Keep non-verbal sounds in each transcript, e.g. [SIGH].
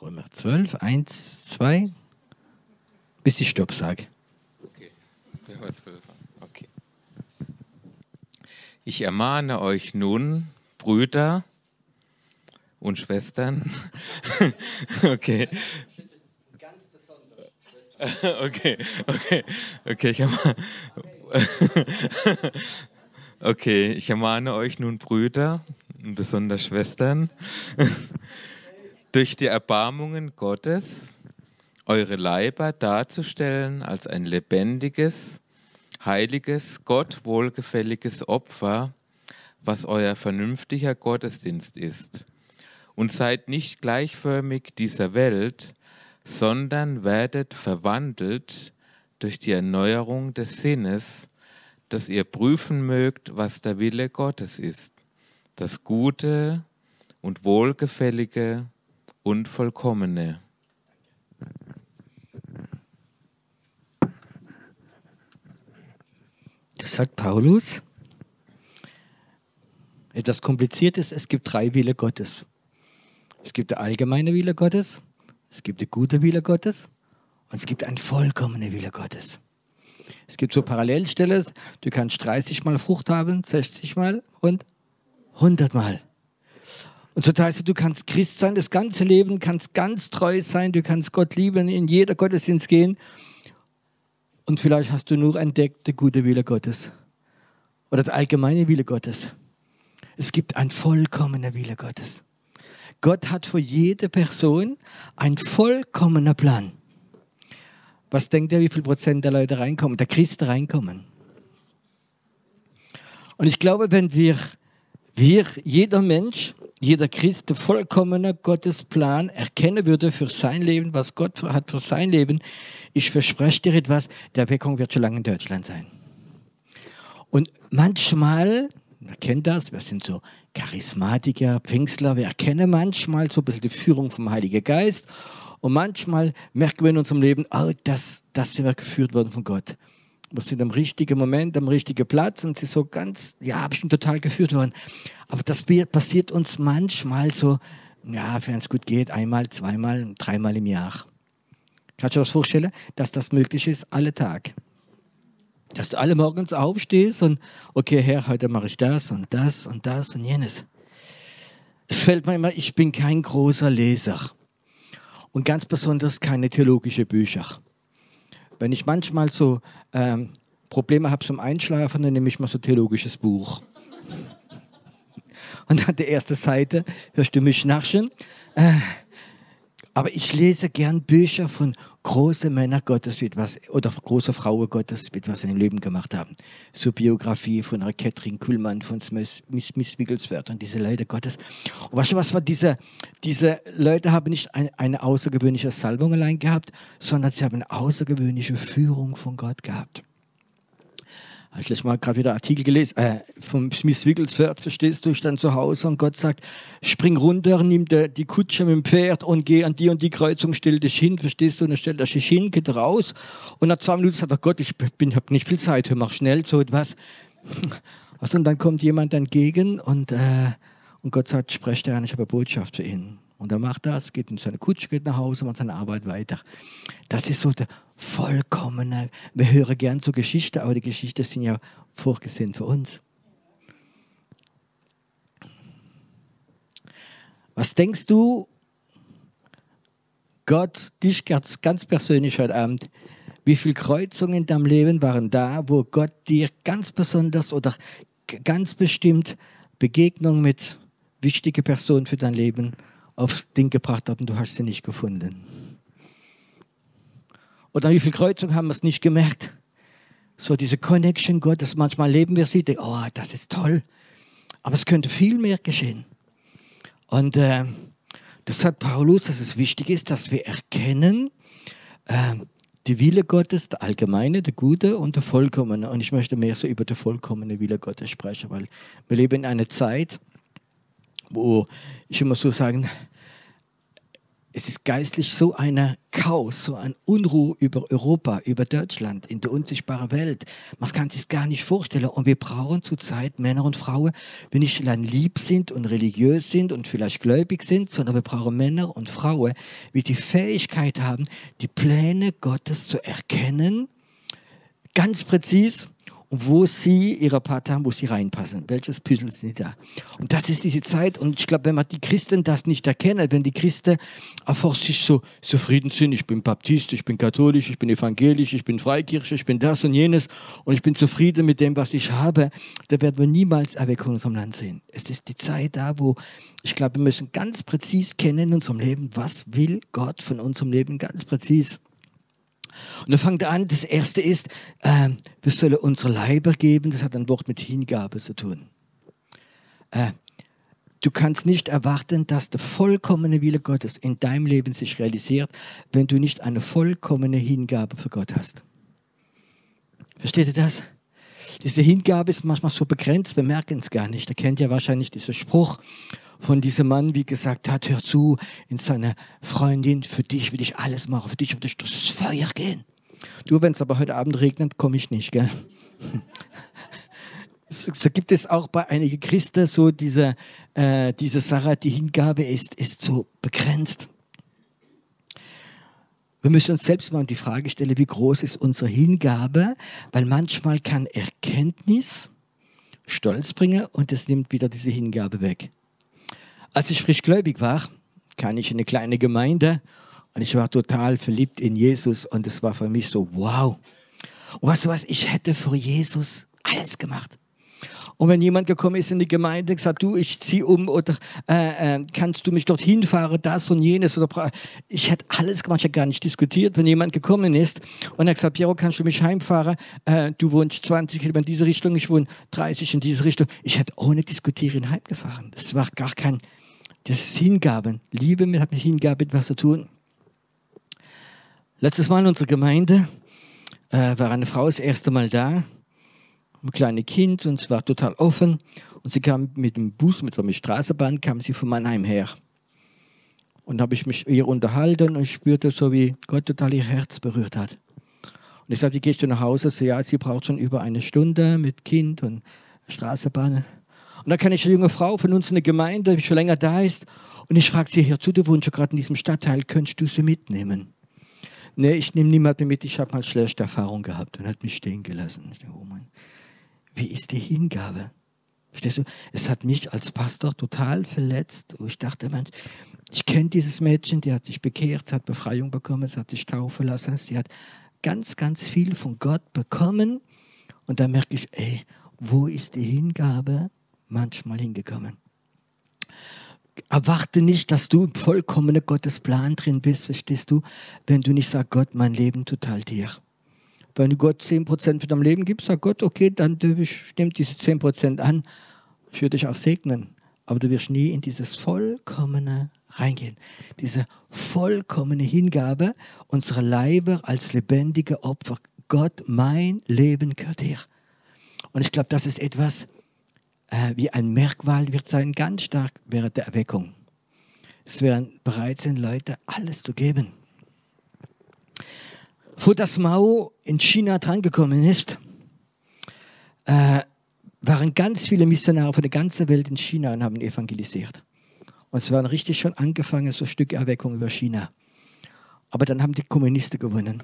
Römer 12, 1, 2, bis ich Stopp sage. Okay, Römer 12. Okay. Ich ermahne euch nun, Brüder und Schwestern. [LAUGHS] okay. Okay, okay, okay, ich [LAUGHS] okay, ich ermahne euch nun, Brüder und besonders Schwestern, [LAUGHS] durch die Erbarmungen Gottes eure Leiber darzustellen als ein lebendiges, heiliges, Gott wohlgefälliges Opfer, was euer vernünftiger Gottesdienst ist. Und seid nicht gleichförmig dieser Welt, sondern werdet verwandelt durch die Erneuerung des Sinnes, dass ihr prüfen mögt, was der Wille Gottes ist, das Gute und Wohlgefällige und Vollkommene. Das sagt Paulus. Etwas Kompliziertes, es gibt drei Wille Gottes. Es gibt der allgemeine Wille Gottes, es gibt der gute Wille Gottes und es gibt ein vollkommener Wille Gottes. Es gibt so Parallelstellen, du kannst 30 Mal Frucht haben, 60 Mal und 100 Mal. Und so heißt es, du kannst Christ sein, das ganze Leben, kannst ganz treu sein, du kannst Gott lieben, in jeder Gottesdienst gehen. Und vielleicht hast du nur entdeckt, der gute Wille Gottes oder der allgemeine Wille Gottes. Es gibt ein vollkommener Wille Gottes. Gott hat für jede Person ein vollkommener Plan. Was denkt ihr, wie viel Prozent der Leute reinkommen, der Christen reinkommen? Und ich glaube, wenn wir, wir, jeder Mensch, jeder Christ, der vollkommene Gottes Plan erkennen würde für sein Leben, was Gott hat für sein Leben, ich verspreche dir etwas, der Erweckung wird schon lange in Deutschland sein. Und manchmal, wer kennt das, wir sind so Charismatiker, Pfingstler, wir erkennen manchmal so ein bisschen die Führung vom Heiligen Geist und manchmal merken wir in unserem Leben, oh, das, das sind wir geführt worden von Gott. Wir sind am richtigen Moment, am richtigen Platz und sie so ganz, ja, ich bin total geführt worden. Aber das passiert uns manchmal so, ja, wenn es gut geht, einmal, zweimal, dreimal im Jahr. Kannst du dir das vorstellen, dass das möglich ist, alle Tag? Dass du alle morgens aufstehst und, okay, Herr, heute mache ich das und das und das und jenes. Es fällt mir immer, ich bin kein großer Leser und ganz besonders keine theologischen Bücher. Wenn ich manchmal so ähm, Probleme habe zum Einschlafen, dann nehme ich mal so ein theologisches Buch. [LAUGHS] Und an der ersten Seite hörst du mich nachschen. Äh, aber ich lese gern Bücher von großen Männern Gottes was, oder große Frauen Gottes, mit was sie im Leben gemacht haben. So Biografie von Catherine Kuhlmann, von Miss, Miss Wigglesworth und diese Leute Gottes. Und weißt du was, war diese, diese Leute haben nicht ein, eine außergewöhnliche Salbung allein gehabt, sondern sie haben eine außergewöhnliche Führung von Gott gehabt. Habe ich letztes Mal gerade wieder Artikel gelesen, äh, vom Smith Wigglesworth, verstehst du, ich dann zu Hause und Gott sagt, spring runter, nimm de, die Kutsche mit dem Pferd und geh an die und die Kreuzung, stell dich hin, verstehst du, und dann stellt er sich hin, geht raus und nach zwei Minuten sagt er, Gott, ich habe nicht viel Zeit, mach schnell so etwas. Also, und dann kommt jemand entgegen und, äh, und Gott sagt, sprecht er an, ich habe eine Botschaft für ihn. Und er macht das, geht in seine Kutsche, geht nach Hause, macht seine Arbeit weiter. Das ist so der vollkommene, wir hören gern zur Geschichte, aber die Geschichten sind ja vorgesehen für uns. Was denkst du, Gott, dich ganz, persönlich heute Abend, wie viele Kreuzungen in deinem Leben waren da, wo Gott dir ganz besonders oder ganz bestimmt Begegnung mit wichtigen Personen für dein Leben aufs Ding gebracht hat und du hast sie nicht gefunden. Oder wie viel Kreuzung haben wir es nicht gemerkt? So diese Connection Gottes, manchmal leben wir sie, denken, oh, das ist toll. Aber es könnte viel mehr geschehen. Und äh, das sagt Paulus, dass es wichtig ist, dass wir erkennen, äh, die Wille Gottes, der allgemeine, der gute und der vollkommene. Und ich möchte mehr so über den vollkommene Wille Gottes sprechen, weil wir leben in einer Zeit, wo ich immer so sagen, es ist geistlich so eine Chaos, so eine Unruhe über Europa, über Deutschland, in der unsichtbaren Welt. Man kann sich gar nicht vorstellen. Und wir brauchen zurzeit Männer und Frauen, die nicht allein lieb sind und religiös sind und vielleicht gläubig sind, sondern wir brauchen Männer und Frauen, die die Fähigkeit haben, die Pläne Gottes zu erkennen, ganz präzise wo sie ihre Part haben, wo sie reinpassen. Welches Puzzle sind da? Und das ist diese Zeit. Und ich glaube, wenn man die Christen das nicht erkennen, wenn die Christen einfach sich so zufrieden sind, ich bin Baptist, ich bin katholisch, ich bin evangelisch, ich bin Freikirche, ich bin das und jenes und ich bin zufrieden mit dem, was ich habe, da werden wir niemals Erweckung in unserem Land sehen. Es ist die Zeit da, wo ich glaube, wir müssen ganz präzise kennen in unserem Leben, was will Gott von unserem Leben ganz präzise. Und dann fängt er an, das erste ist, äh, wir sollen unsere Leiber geben, das hat ein Wort mit Hingabe zu tun. Äh, du kannst nicht erwarten, dass der vollkommene Wille Gottes in deinem Leben sich realisiert, wenn du nicht eine vollkommene Hingabe für Gott hast. Versteht ihr das? Diese Hingabe ist manchmal so begrenzt, wir merken es gar nicht. Ihr kennt ja wahrscheinlich diesen Spruch, von diesem Mann, wie gesagt hat, hör zu, in seiner Freundin, für dich will ich alles machen, für dich will ich durch das Feuer gehen. Du, wenn es aber heute Abend regnet, komme ich nicht, gell? [LAUGHS] So, so, gibt es auch bei einigen Christen so diese, äh, diese Sache, die Hingabe ist, ist so begrenzt. Wir müssen uns selbst mal die Frage stellen, wie groß ist unsere Hingabe, weil manchmal kann Erkenntnis Stolz bringen und es nimmt wieder diese Hingabe weg. Als ich frisch gläubig war, kam ich in eine kleine Gemeinde und ich war total verliebt in Jesus und es war für mich so, wow. Und weißt du was, ich hätte für Jesus alles gemacht. Und wenn jemand gekommen ist in die Gemeinde und gesagt, du, ich ziehe um oder äh, äh, kannst du mich dorthin fahren, das und jenes oder ich hätte alles gemacht, ich hätte gar nicht diskutiert. Wenn jemand gekommen ist und er gesagt, Piero, kannst du mich heimfahren? Äh, du wohnst 20 Kilometer in diese Richtung, ich wohne 30 in diese Richtung. Ich hätte ohne diskutieren heimgefahren. Das war gar kein das ist Hingaben. Liebe hat mit Hingabe etwas zu tun. Letztes Mal in unserer Gemeinde äh, war eine Frau das erste Mal da, ein kleines Kind und es war total offen. Und sie kam mit dem Bus, mit der Straßenbahn, kam sie von Mannheim her. Und habe ich mich ihr unterhalten und spürte so, wie Gott total ihr Herz berührt hat. Und ich sagte, wie gehst du nach Hause? So, ja, sie braucht schon über eine Stunde mit Kind und Straßenbahn. Und da kann ich eine junge Frau von uns in der Gemeinde, die schon länger da ist, und ich frage sie, hör zu, du wohnst ja gerade in diesem Stadtteil, könntest du sie mitnehmen? Nee, ich nehme niemanden mit, ich habe mal schlechte Erfahrung gehabt und hat mich stehen gelassen. Ich denke, oh Mann, wie ist die Hingabe? Verstehst du? Es hat mich als Pastor total verletzt, wo ich dachte, Mensch, ich kenne dieses Mädchen, die hat sich bekehrt, hat Befreiung bekommen, sie hat sich taufen lassen, sie hat ganz, ganz viel von Gott bekommen. Und da merke ich, ey, wo ist die Hingabe? Manchmal hingekommen. Erwarte nicht, dass du im vollkommenen Gottes Plan drin bist, verstehst du, wenn du nicht sagst, Gott, mein Leben total dir. Wenn du Gott 10% für dein Leben gibst, sag Gott, okay, dann stimmt diese 10% an. Ich würde dich auch segnen. Aber du wirst nie in dieses vollkommene reingehen. Diese vollkommene Hingabe unserer Leiber als lebendige Opfer. Gott, mein Leben gehört dir. Und ich glaube, das ist etwas, äh, wie ein Merkmal wird sein, ganz stark während der Erweckung. Es werden bereit sein, Leute alles zu geben. Vor das Mao in China drangekommen ist, äh, waren ganz viele Missionare von der ganzen Welt in China und haben evangelisiert. Und es waren richtig schon angefangen, so Stücke Erweckung über China. Aber dann haben die Kommunisten gewonnen.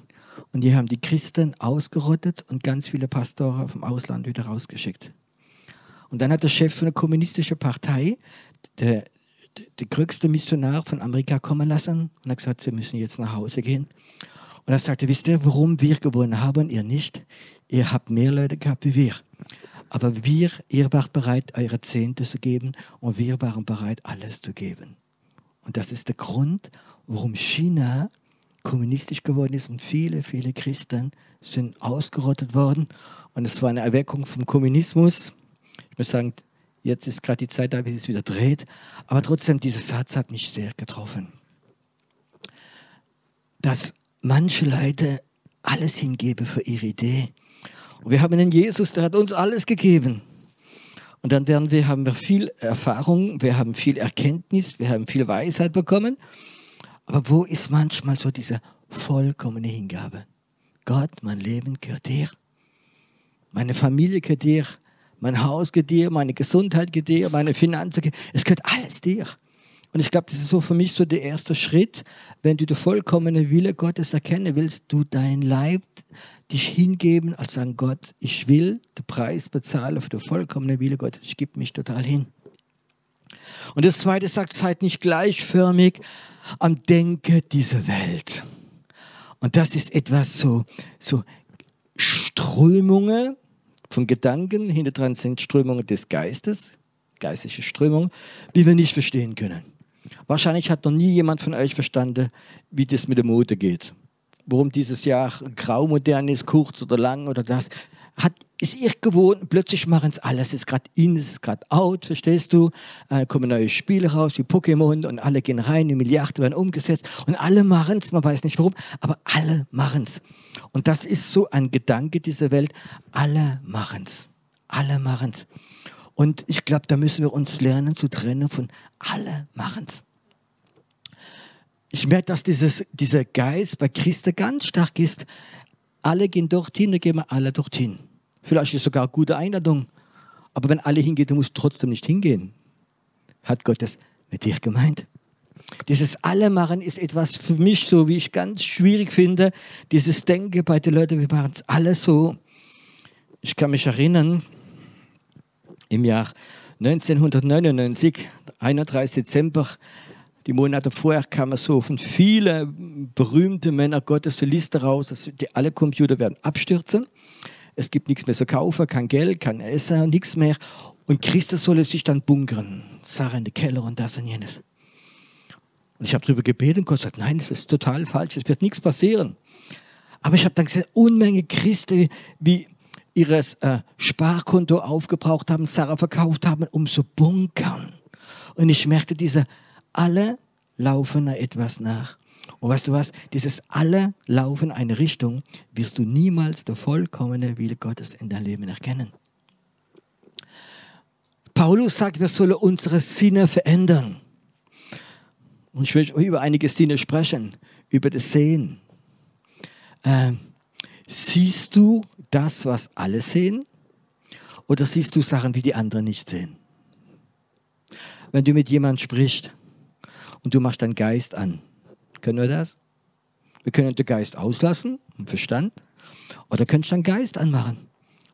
Und die haben die Christen ausgerottet und ganz viele Pastoren vom Ausland wieder rausgeschickt. Und dann hat der Chef von der kommunistischen Partei, der, der, der größte Missionar von Amerika, kommen lassen und hat gesagt, sie müssen jetzt nach Hause gehen. Und er sagte, wisst ihr, warum wir gewonnen haben, ihr nicht? Ihr habt mehr Leute gehabt wie wir. Aber wir, ihr wart bereit, eure Zehnte zu geben und wir waren bereit, alles zu geben. Und das ist der Grund, warum China kommunistisch geworden ist und viele, viele Christen sind ausgerottet worden. Und es war eine Erweckung vom Kommunismus ich muss sagen, jetzt ist gerade die Zeit da, wie es wieder dreht. Aber trotzdem, dieser Satz hat mich sehr getroffen. Dass manche Leute alles hingeben für ihre Idee. Und wir haben einen Jesus, der hat uns alles gegeben. Und dann werden wir, haben wir viel Erfahrung, wir haben viel Erkenntnis, wir haben viel Weisheit bekommen. Aber wo ist manchmal so diese vollkommene Hingabe? Gott, mein Leben gehört dir. Meine Familie gehört dir. Mein Haus gehört dir. Meine Gesundheit gehört dir. Meine Finanzen gehört Es gehört alles dir. Und ich glaube, das ist so für mich so der erste Schritt, wenn du den vollkommenen Wille Gottes erkennen willst, du dein Leib dich hingeben, als sagen, Gott, ich will den Preis bezahlen für den vollkommenen Wille Gottes. Ich gebe mich total hin. Und das zweite sagt, seid nicht gleichförmig am Denken dieser Welt. Und das ist etwas so, so Strömungen von Gedanken, hinter dran sind Strömungen des Geistes, geistliche Strömungen, die wir nicht verstehen können. Wahrscheinlich hat noch nie jemand von euch verstanden, wie das mit der Mode geht. Warum dieses Jahr grau modern ist, kurz oder lang oder das. Hat, ist ihr gewohnt, plötzlich machen es alles. Es ist gerade in, ist gerade out, verstehst du? Äh, kommen neue Spiele raus, wie Pokémon und alle gehen rein, die Milliarden werden umgesetzt und alle machen es, man weiß nicht warum, aber alle machen es. Und das ist so ein Gedanke dieser Welt, alle machen es. Alle machen es. Und ich glaube, da müssen wir uns lernen zu trennen von alle machen es. Ich merke, dass dieses, dieser Geist bei Christen ganz stark ist. Alle gehen dorthin, dann gehen wir alle dorthin. Vielleicht ist es sogar eine gute Einladung. Aber wenn alle hingehen, dann musst trotzdem nicht hingehen. Hat Gott das mit dir gemeint? Dieses Alle machen ist etwas für mich so, wie ich ganz schwierig finde. Dieses Denken bei den Leuten, wir machen es alle so. Ich kann mich erinnern, im Jahr 1999, 31. Dezember, die Monate vorher kamen so von vielen berühmten Männern Gottes eine Liste raus, dass die, alle Computer werden abstürzen. Es gibt nichts mehr zu kaufen, kein Geld, kein Essen, nichts mehr. Und Christus solle sich dann bunkern, Sache in den Keller und das und jenes. Und ich habe darüber gebetet und Gott sagt, nein, das ist total falsch, es wird nichts passieren. Aber ich habe dann gesehen, Unmenge Christen, wie ihres äh, Sparkonto aufgebraucht haben, Sarah verkauft haben, um zu bunkern. Und ich merkte, diese alle laufen etwas nach. Und weißt du was? Dieses alle laufen eine Richtung, wirst du niemals der vollkommene Wille Gottes in deinem Leben erkennen. Paulus sagt, wir sollen unsere Sinne verändern. Und ich will über einige Sinne sprechen, über das Sehen. Äh, siehst du das, was alle sehen? Oder siehst du Sachen, wie die anderen nicht sehen? Wenn du mit jemandem sprichst und du machst deinen Geist an, können wir das? Wir können den Geist auslassen, im Verstand, oder kannst du deinen Geist anmachen.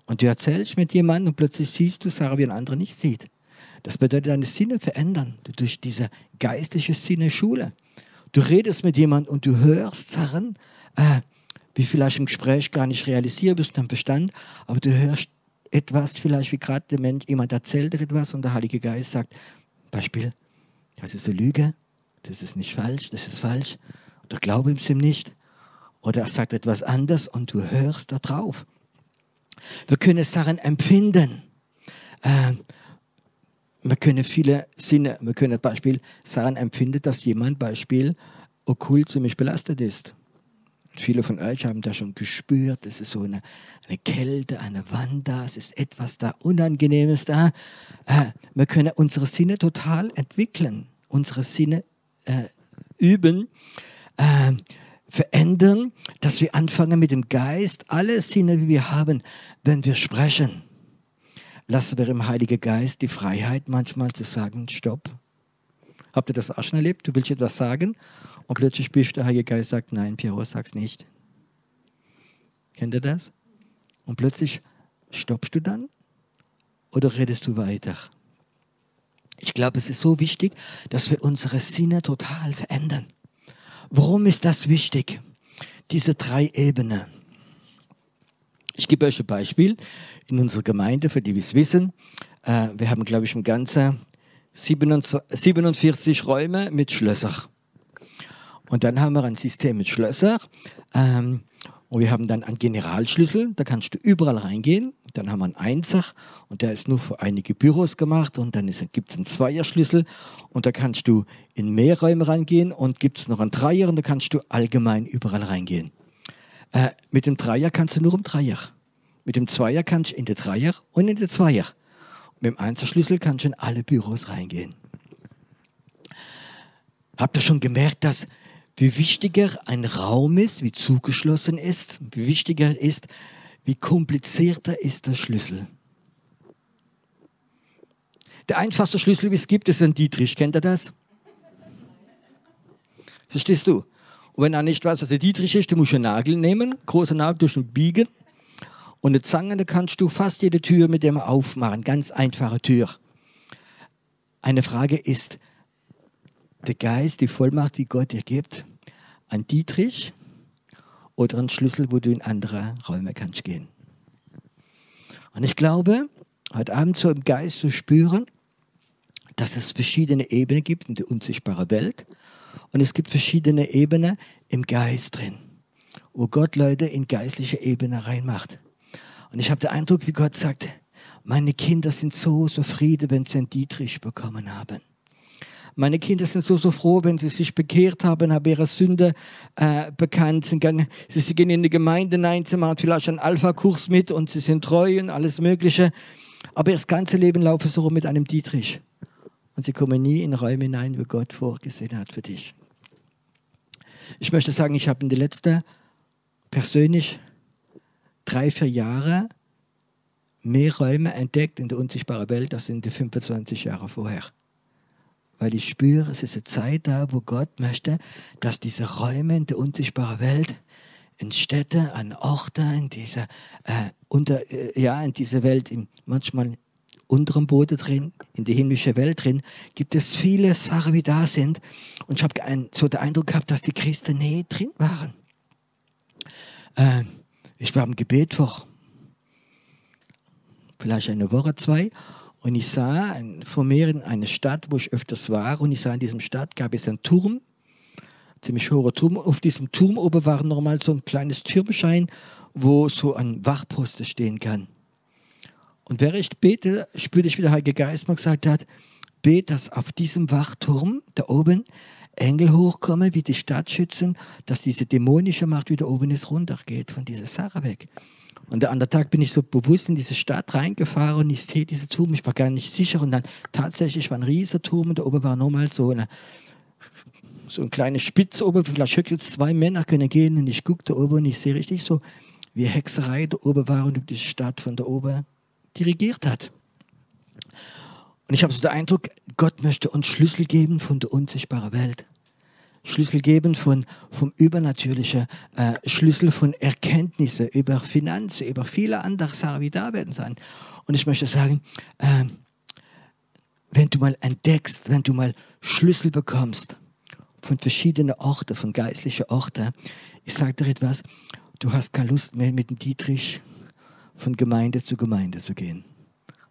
Und du erzählst mit jemandem und plötzlich siehst du Sachen, wie ein anderer nicht sieht. Das bedeutet, deine Sinne verändern durch diese geistliche Sinne-Schule. Du redest mit jemandem und du hörst Sachen, äh, wie vielleicht im Gespräch gar nicht realisierst wirst, am Bestand, aber du hörst etwas, vielleicht wie gerade der Mensch, jemand erzählt dir etwas und der Heilige Geist sagt, Beispiel, das ist eine Lüge, das ist nicht falsch, das ist falsch, oder glaube ihm nicht, oder er sagt etwas anderes und du hörst da drauf. Wir können Sachen empfinden. Äh, wir können viele Sinne, wir können Beispiel Sachen empfinden, dass jemand Beispiel okkult ziemlich belastet ist. Viele von euch haben das schon gespürt. Es ist so eine, eine Kälte, eine Wand da. Es ist etwas da Unangenehmes da. Äh, wir können unsere Sinne total entwickeln, unsere Sinne äh, üben, äh, verändern, dass wir anfangen mit dem Geist, alle Sinne, die wir haben, wenn wir sprechen. Lassen wir im Heiligen Geist die Freiheit, manchmal zu sagen, stopp. Habt ihr das auch schon erlebt? Du willst etwas sagen und plötzlich spürst der Heilige Geist sagt, nein, Piero, sag's nicht. Kennt ihr das? Und plötzlich stoppst du dann oder redest du weiter? Ich glaube, es ist so wichtig, dass wir unsere Sinne total verändern. Warum ist das wichtig? Diese drei Ebenen. Ich gebe euch ein Beispiel in unserer Gemeinde, für die wir es wissen. Äh, wir haben, glaube ich, im Ganzen 47 Räume mit Schlössern. Und dann haben wir ein System mit Schlössern. Ähm, und wir haben dann einen Generalschlüssel, da kannst du überall reingehen. Dann haben wir einen Einser und der ist nur für einige Büros gemacht. Und dann gibt es einen Zweierschlüssel und da kannst du in mehr Räume reingehen. Und gibt es noch einen Dreier und da kannst du allgemein überall reingehen. Äh, mit dem Dreier kannst du nur im Dreier. Mit dem Zweier kannst du in den Dreier und in den Zweier. Und mit dem Einserschlüssel kannst du in alle Büros reingehen. Habt ihr schon gemerkt, dass wie wichtiger ein Raum ist, wie zugeschlossen ist, wie wichtiger ist, wie komplizierter ist der Schlüssel. Der einfachste Schlüssel, wie es gibt, ist ein Dietrich. Kennt ihr das? Verstehst du? Und wenn er nicht weiß, was der Dietrich ist, du musst einen Nagel nehmen, großen Nagel durch den biegen und eine Zange, da kannst du fast jede Tür mit dem aufmachen. Ganz einfache Tür. Eine Frage ist, der Geist, die Vollmacht, wie Gott dir gibt, ein Dietrich oder ein Schlüssel, wo du in andere Räume kannst gehen. Und ich glaube, heute Abend so im Geist zu spüren, dass es verschiedene Ebenen gibt in der unsichtbaren Welt. Und es gibt verschiedene Ebenen im Geist drin, wo Gott Leute in geistliche Ebene reinmacht. Und ich habe den Eindruck, wie Gott sagt, meine Kinder sind so zufrieden, wenn sie einen Dietrich bekommen haben. Meine Kinder sind so, so froh, wenn sie sich bekehrt haben, haben ihre Sünde äh, bekannt, sind gegangen, sie gehen in die Gemeinde hinein, sie machen vielleicht einen Alpha-Kurs mit und sie sind treu und alles Mögliche. Aber ihr ganze Leben laufen sie rum mit einem Dietrich. Und sie kommen nie in Räume hinein, wo Gott vorgesehen hat für dich. Ich möchte sagen, ich habe in den letzten persönlich drei, vier Jahre mehr Räume entdeckt in der unsichtbaren Welt als in den 25 Jahren vorher. Weil ich spüre, es ist eine Zeit da, wo Gott möchte, dass diese Räume in der unsichtbaren Welt, in Städte, an Orte, in dieser, äh, unter, äh, ja, in dieser Welt, in, manchmal unterem Boden drin, in der himmlischen Welt drin, gibt es viele Sachen, die da sind. Und ich habe so den Eindruck gehabt, dass die Christen nie drin waren. Äh, ich war im Gebet vor vielleicht eine Woche, zwei, und ich sah vor mir in einer Stadt, wo ich öfters war, und ich sah in diesem Stadt gab es einen Turm, ziemlich hoher Turm. Auf diesem Turm oben war nochmal so ein kleines Türmschein, wo so ein Wachposten stehen kann. Und während ich bete, spürte ich, wie der Heilige Geist mir gesagt hat, bet, dass auf diesem Wachturm da oben Engel hochkommen, wie die Stadt schützen, dass diese dämonische Macht wieder oben ist, runtergeht von dieser Sache weg. Und der andere Tag bin ich so bewusst in diese Stadt reingefahren und ich sehe diese Turm, ich war gar nicht sicher. Und dann tatsächlich war ein riesiger Turm und da oben war nochmal so eine, so eine kleine Spitze oben, vielleicht höchstens zwei Männer können gehen. Und ich gucke da oben und ich sehe richtig so, wie Hexerei da oben war und die Stadt von da oben dirigiert hat. Und ich habe so den Eindruck, Gott möchte uns Schlüssel geben von der unsichtbaren Welt. Schlüssel geben von, vom Übernatürlichen, äh, Schlüssel von Erkenntnisse über Finanzen, über viele andere Sachen, wie da werden sein. Und ich möchte sagen, äh, wenn du mal entdeckst, wenn du mal Schlüssel bekommst von verschiedenen Orten, von geistlichen Orten, ich sage dir etwas, du hast keine Lust mehr mit dem Dietrich von Gemeinde zu Gemeinde zu gehen.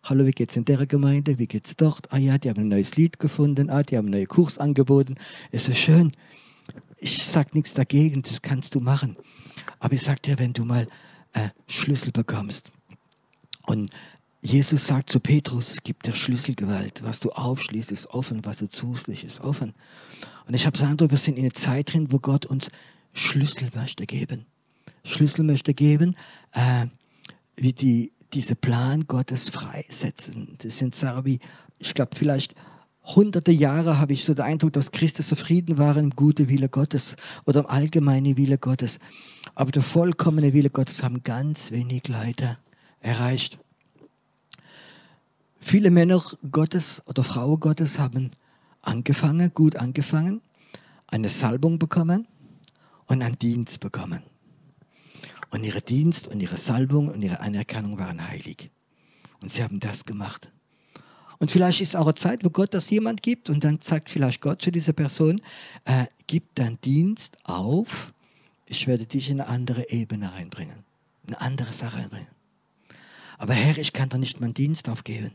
Hallo, wie geht's in der Gemeinde? Wie geht's dort? Ah ja, die haben ein neues Lied gefunden. Ah, die haben einen neuen Kurs angeboten. Es ist schön. Ich sage nichts dagegen, das kannst du machen. Aber ich sage dir, wenn du mal äh, Schlüssel bekommst und Jesus sagt zu Petrus, es gibt dir Schlüsselgewalt. Was du aufschließt, ist offen. Was du zuschließt, ist offen. Und ich habe gesagt, wir sind in einer Zeit drin, wo Gott uns Schlüssel möchte geben. Schlüssel möchte geben, äh, wie die diese Plan Gottes freisetzen. Das sind Sachen wie, ich glaube, vielleicht hunderte Jahre habe ich so den Eindruck, dass Christus zufrieden war im guten Wille Gottes oder im allgemeinen Wille Gottes. Aber der vollkommene Wille Gottes haben ganz wenig Leute erreicht. Viele Männer Gottes oder Frauen Gottes haben angefangen, gut angefangen, eine Salbung bekommen und einen Dienst bekommen. Und ihr Dienst und ihre Salbung und ihre Anerkennung waren heilig. Und sie haben das gemacht. Und vielleicht ist auch eine Zeit, wo Gott das jemand gibt und dann sagt vielleicht Gott zu dieser Person, äh, gib deinen Dienst auf, ich werde dich in eine andere Ebene reinbringen, eine andere Sache reinbringen. Aber Herr, ich kann doch nicht meinen Dienst aufgeben.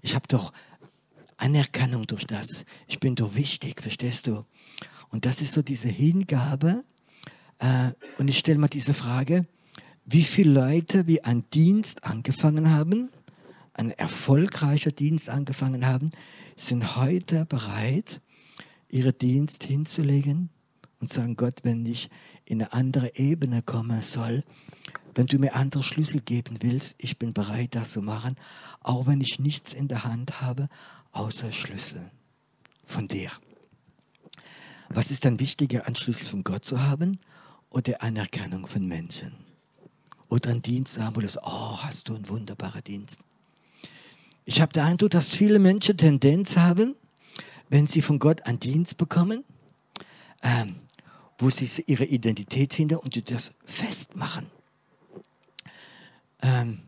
Ich habe doch Anerkennung durch das. Ich bin doch wichtig, verstehst du? Und das ist so diese Hingabe, und ich stelle mal diese Frage, wie viele Leute wie einen Dienst angefangen haben, ein erfolgreicher Dienst angefangen haben, sind heute bereit, ihren Dienst hinzulegen und sagen, Gott, wenn ich in eine andere Ebene kommen soll, wenn du mir andere Schlüssel geben willst, ich bin bereit, das zu machen, auch wenn ich nichts in der Hand habe, außer Schlüssel von dir. Was ist dann wichtiger, einen Schlüssel von Gott zu haben oder Anerkennung von Menschen? Oder einen Dienst haben, wo du sagst, oh, hast du einen wunderbaren Dienst. Ich habe den Eindruck, dass viele Menschen Tendenz haben, wenn sie von Gott einen Dienst bekommen, ähm, wo sie ihre Identität hinter und das festmachen. Ähm,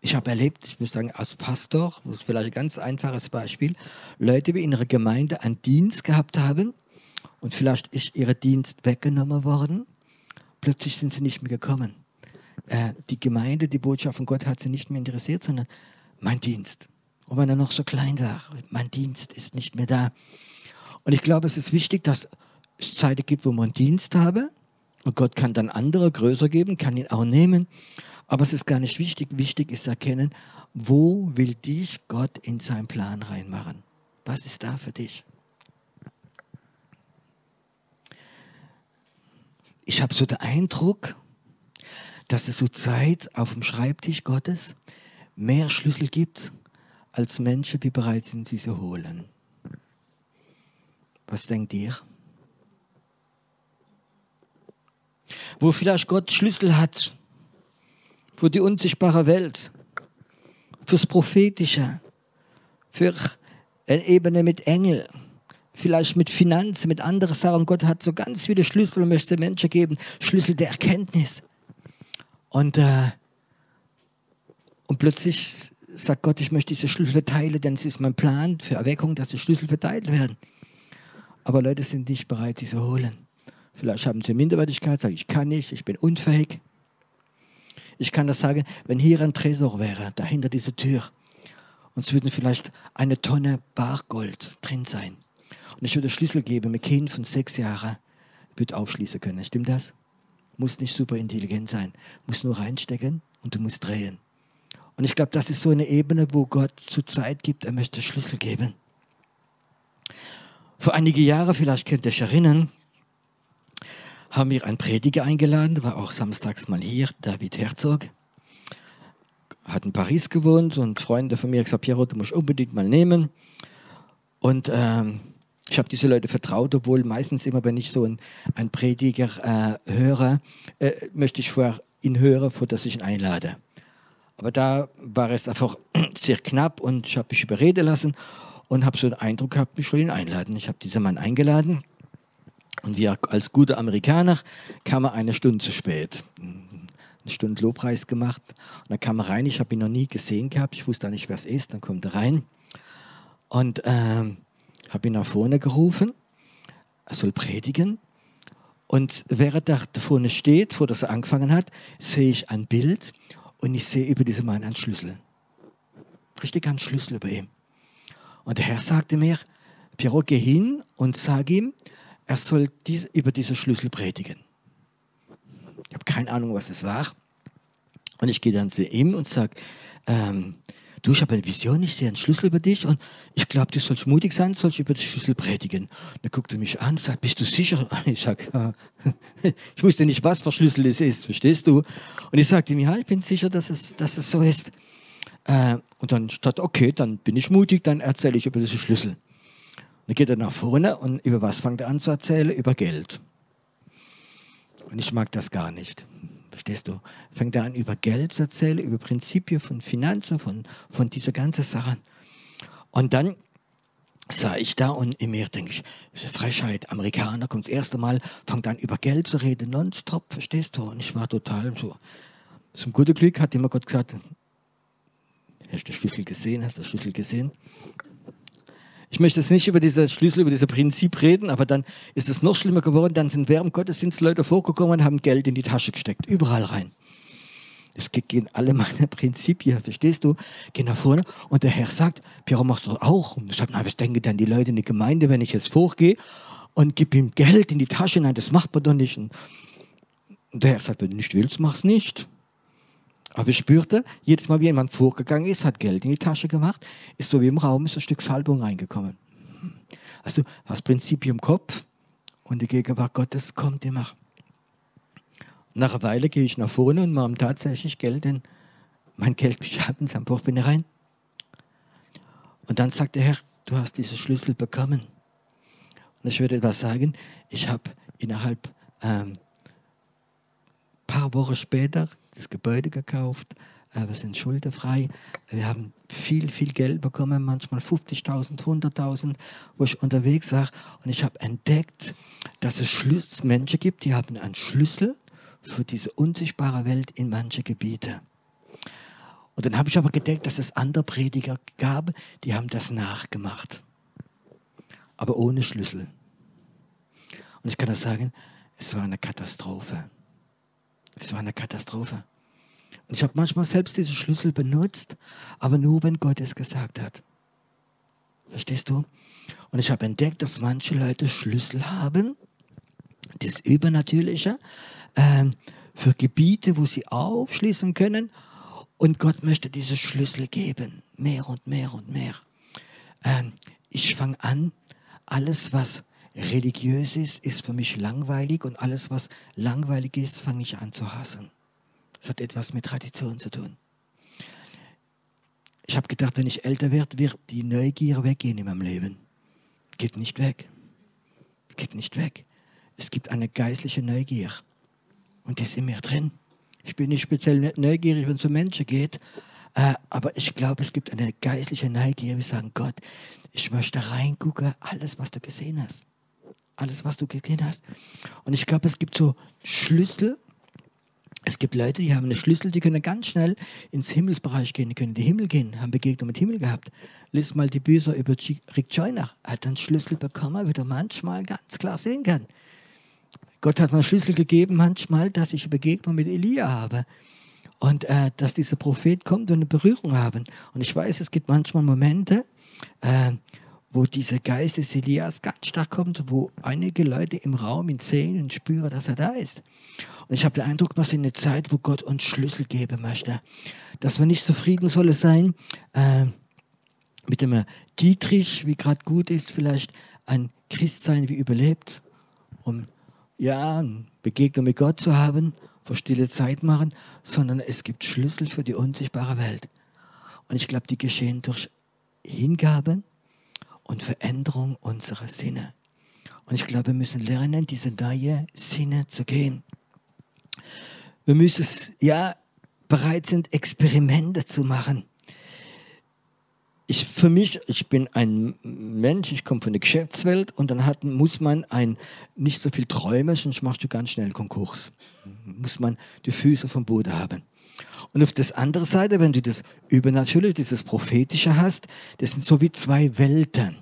ich habe erlebt, ich muss sagen, als Pastor, das ist vielleicht ein ganz einfaches Beispiel, Leute, die in ihrer Gemeinde einen Dienst gehabt haben und vielleicht ist ihr Dienst weggenommen worden, plötzlich sind sie nicht mehr gekommen. Äh, die Gemeinde, die Botschaft von Gott hat sie nicht mehr interessiert, sondern mein Dienst. Und wenn er noch so klein war, mein Dienst ist nicht mehr da. Und ich glaube, es ist wichtig, dass es Zeiten gibt, wo man Dienst habe und Gott kann dann andere größer geben, kann ihn auch nehmen. Aber es ist gar nicht wichtig. Wichtig ist erkennen, wo will dich Gott in seinen Plan reinmachen? Was ist da für dich? Ich habe so den Eindruck, dass es so Zeit auf dem Schreibtisch Gottes mehr Schlüssel gibt, als Menschen, die bereit sind, sie zu holen. Was denkt ihr? Wo vielleicht Gott Schlüssel hat für die unsichtbare Welt, fürs Prophetische, für eine Ebene mit Engel, vielleicht mit Finanzen, mit anderen Sachen. Gott hat so ganz viele Schlüssel und möchte Menschen geben, Schlüssel der Erkenntnis. Und, äh, und plötzlich sagt Gott, ich möchte diese Schlüssel verteilen, denn es ist mein Plan für Erweckung, dass die Schlüssel verteilt werden. Aber Leute sind nicht bereit, sie zu holen. Vielleicht haben sie Minderwertigkeit, sagen, ich kann nicht, ich bin unfähig. Ich kann das sagen, wenn hier ein Tresor wäre, dahinter diese Tür, und es würde vielleicht eine Tonne Bargold drin sein. Und ich würde Schlüssel geben, mit Kind von sechs Jahren wird aufschließen können. Stimmt das? Muss nicht super intelligent sein. Muss nur reinstecken und du musst drehen. Und ich glaube, das ist so eine Ebene, wo Gott zu Zeit gibt, er möchte Schlüssel geben. Vor einige Jahre, vielleicht könnt ihr euch erinnern, haben wir einen Prediger eingeladen, war auch samstags mal hier, David Herzog. Hat in Paris gewohnt und Freunde von mir gesagt, Piero, du musst unbedingt mal nehmen. Und ähm, ich habe diese Leute vertraut, obwohl meistens immer, wenn ich so einen, einen Prediger äh, höre, äh, möchte ich vorher ihn hören, vor dass ich ihn einlade. Aber da war es einfach [CLEARS THROAT] sehr knapp und ich habe mich überreden lassen und habe so den Eindruck gehabt, ich soll ihn einladen. Ich habe diesen Mann eingeladen und wir als gute Amerikaner kamen eine Stunde zu spät. Eine Stunde Lobpreis gemacht und dann kam er rein. Ich habe ihn noch nie gesehen gehabt. Ich wusste nicht, wer es ist. Dann kommt er rein und ähm, habe ihn nach vorne gerufen. Er soll predigen. Und während er da vorne steht, vor dass er angefangen hat, sehe ich ein Bild und ich sehe über diesen Mann einen Schlüssel. Richtig einen Schlüssel über ihm. Und der Herr sagte mir, Piero, geh hin und sag ihm, er soll dies, über diesen Schlüssel predigen. Ich habe keine Ahnung, was es war. Und ich gehe dann zu ihm und sage, ähm, du, ich habe eine Vision, ich sehe einen Schlüssel über dich und ich glaube, du sollst mutig sein, sollst über den Schlüssel predigen. Dann guckt er mich an und sagt, bist du sicher? [LAUGHS] Ich sage, äh, ich wusste nicht, was für Schlüssel es ist, verstehst du? Und ich sagte ihm, ja, ich bin sicher, dass es, dass es so ist. Äh, und dann statt, okay, dann bin ich mutig, dann erzähle ich über diesen Schlüssel. Dann geht er nach vorne und über was fängt er an zu erzählen? Über Geld. Und ich mag das gar nicht. Verstehst du? Fängt er an, über Geld zu erzählen, über Prinzipien von Finanzen, von, von dieser ganzen Sache. Und dann sah ich da und in mir denke ich, Frechheit, Amerikaner kommt das erste Mal, fängt an über Geld zu reden, nonstop, verstehst du? Und ich war total so. Zum guten Glück hat immer Gott gesagt, hast du den Schlüssel gesehen, hast du den Schlüssel gesehen? Ich möchte jetzt nicht über diese Schlüssel, über dieses Prinzip reden, aber dann ist es noch schlimmer geworden. Dann sind während Gottesdienst Leute vorgekommen und haben Geld in die Tasche gesteckt, überall rein. Es gehen alle meine [LAUGHS] Prinzipien, verstehst du? Gehen nach vorne und der Herr sagt, Piero, machst du auch? Und ich sage, na, was denken dann die Leute in der Gemeinde, wenn ich jetzt vorgehe und gebe ihm Geld in die Tasche? Nein, das macht man doch nicht. Und der Herr sagt, wenn du nicht willst, mach's nicht. Aber ich spürte, jedes Mal, wie jemand vorgegangen ist, hat Geld in die Tasche gemacht, ist so wie im Raum ist ein Stück Salbung reingekommen. Also das Prinzip im Kopf und die Gegenwart Gottes kommt immer. Nach einer Weile gehe ich nach vorne und mache tatsächlich Geld in mein Geld in sein Buchbinde rein. Und dann sagt der Herr, du hast diese Schlüssel bekommen. Und ich würde etwas sagen, ich habe innerhalb ein ähm, paar Wochen später das Gebäude gekauft, äh, wir sind schuldenfrei, wir haben viel, viel Geld bekommen, manchmal 50.000, 100.000, wo ich unterwegs war. Und ich habe entdeckt, dass es Schlüs Menschen gibt, die haben einen Schlüssel für diese unsichtbare Welt in manche Gebiete. Und dann habe ich aber gedeckt, dass es andere Prediger gab, die haben das nachgemacht. Aber ohne Schlüssel. Und ich kann das sagen, es war eine Katastrophe. Es war eine Katastrophe. Und ich habe manchmal selbst diese Schlüssel benutzt, aber nur, wenn Gott es gesagt hat. Verstehst du? Und ich habe entdeckt, dass manche Leute Schlüssel haben, das Übernatürliche, äh, für Gebiete, wo sie aufschließen können. Und Gott möchte diese Schlüssel geben, mehr und mehr und mehr. Äh, ich fange an, alles, was religiös ist, ist für mich langweilig und alles, was langweilig ist, fange ich an zu hassen. Das hat etwas mit Tradition zu tun. Ich habe gedacht, wenn ich älter werde, wird die Neugier weggehen in meinem Leben. Geht nicht weg. Geht nicht weg. Es gibt eine geistliche Neugier. Und die ist in mir drin. Ich bin nicht speziell neugierig, wenn es um Menschen geht, äh, aber ich glaube, es gibt eine geistliche Neugier. Wir sagen, Gott, ich möchte reingucken, alles, was du gesehen hast alles, was du gesehen hast. Und ich glaube, es gibt so Schlüssel. Es gibt Leute, die haben einen Schlüssel, die können ganz schnell ins Himmelsbereich gehen, die können in den Himmel gehen, haben Begegnung mit Himmel gehabt. Lies mal die Bücher über Rick Joyner. Er hat einen Schlüssel bekommen, wie du manchmal ganz klar sehen kann. Gott hat mir einen Schlüssel gegeben, manchmal, dass ich eine Begegnung mit Elia habe. Und äh, dass dieser Prophet kommt und eine Berührung haben. Und ich weiß, es gibt manchmal Momente, äh, wo dieser Geist des Elias ganz stark kommt, wo einige Leute im Raum ihn sehen und spüren, dass er da ist. Und ich habe den Eindruck, dass in eine Zeit, wo Gott uns Schlüssel geben möchte, dass wir nicht zufrieden sollen sein äh, mit dem Dietrich, wie gerade gut ist, vielleicht ein Christsein wie überlebt, um ja, eine Begegnung mit Gott zu haben, für stille Zeit machen, sondern es gibt Schlüssel für die unsichtbare Welt. Und ich glaube, die geschehen durch Hingaben, und Veränderung unserer Sinne. Und ich glaube, wir müssen lernen, diese neue Sinne zu gehen. Wir müssen ja bereit sind, Experimente zu machen. Ich, für mich, ich bin ein Mensch, ich komme von der Geschäftswelt und dann hat, muss man ein, nicht so viel träumen, sonst machst du ganz schnell Konkurs. Muss man die Füße vom Boden haben. Und auf der anderen Seite, wenn du das Übernatürliche, dieses Prophetische hast, das sind so wie zwei Welten.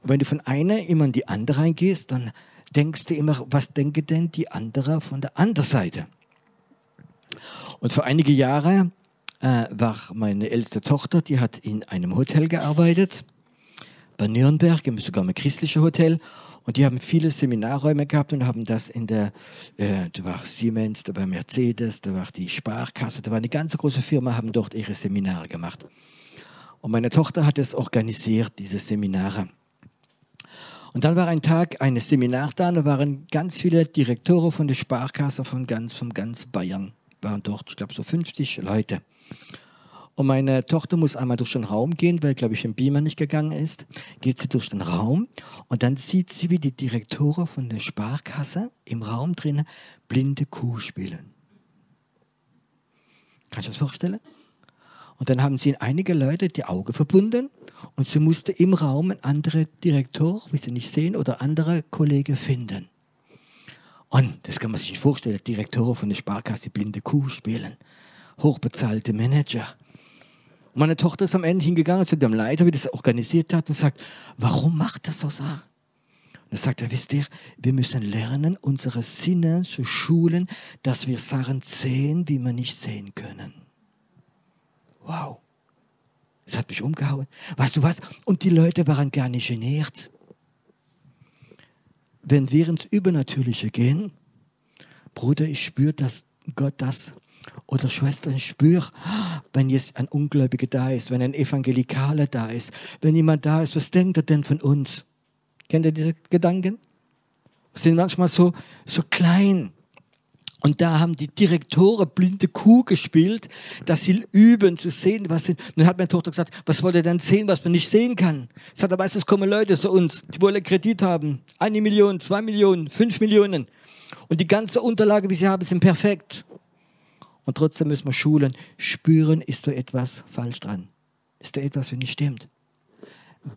Und wenn du von einer immer in die andere reingehst, dann denkst du immer, was denke denn die andere von der anderen Seite? Und vor einige Jahre äh, war meine älteste Tochter, die hat in einem Hotel gearbeitet, bei Nürnberg, sogar ein christliches Hotel. Und die haben viele Seminarräume gehabt und haben das in der, äh, da war Siemens, da war Mercedes, da war die Sparkasse, da war eine ganz große Firma, haben dort ihre Seminare gemacht. Und meine Tochter hat es organisiert, diese Seminare. Und dann war ein Tag eines Seminar da, da waren ganz viele Direktoren von der Sparkasse von ganz, von ganz Bayern, waren dort, ich glaube so 50 Leute. Und meine Tochter muss einmal durch den Raum gehen, weil, glaube ich, ein Beamer nicht gegangen ist. Geht sie durch den Raum und dann sieht sie, wie die Direktoren von der Sparkasse im Raum drinnen blinde Kuh spielen. Kannst du das vorstellen? Und dann haben sie einige Leute die Augen verbunden und sie musste im Raum einen anderen Direktor, wie sie nicht sehen, oder andere Kollegen finden. Und das kann man sich nicht vorstellen, Direktoren von der Sparkasse, die blinde Kuh spielen. Hochbezahlte Manager. Meine Tochter ist am Ende hingegangen zu dem Leiter, wie das organisiert hat, und sagt, warum macht das so? Und er sagt er, wisst ihr, wir müssen lernen, unsere Sinne zu schulen, dass wir Sachen sehen, wie wir nicht sehen können. Wow. Das hat mich umgehauen. Weißt du was? Und die Leute waren gar nicht geniert. Wenn wir ins Übernatürliche gehen, Bruder, ich spüre, dass Gott das oder Schwester, ich spüre, wenn jetzt ein Ungläubiger da ist, wenn ein Evangelikaler da ist, wenn jemand da ist, was denkt er denn von uns? Kennt ihr diese Gedanken? Sind manchmal so, so klein. Und da haben die Direktoren blinde Kuh gespielt, dass sie üben zu sehen, was sie. Und dann hat meine Tochter gesagt, was wollt ihr denn sehen, was man nicht sehen kann? Ich sagte, aber es kommen Leute zu uns, die wollen Kredit haben. Eine Million, zwei Millionen, fünf Millionen. Und die ganze Unterlage, wie sie haben, sind perfekt. Und trotzdem müssen wir schulen. Spüren, ist da etwas falsch dran? Ist da etwas, wenn nicht stimmt?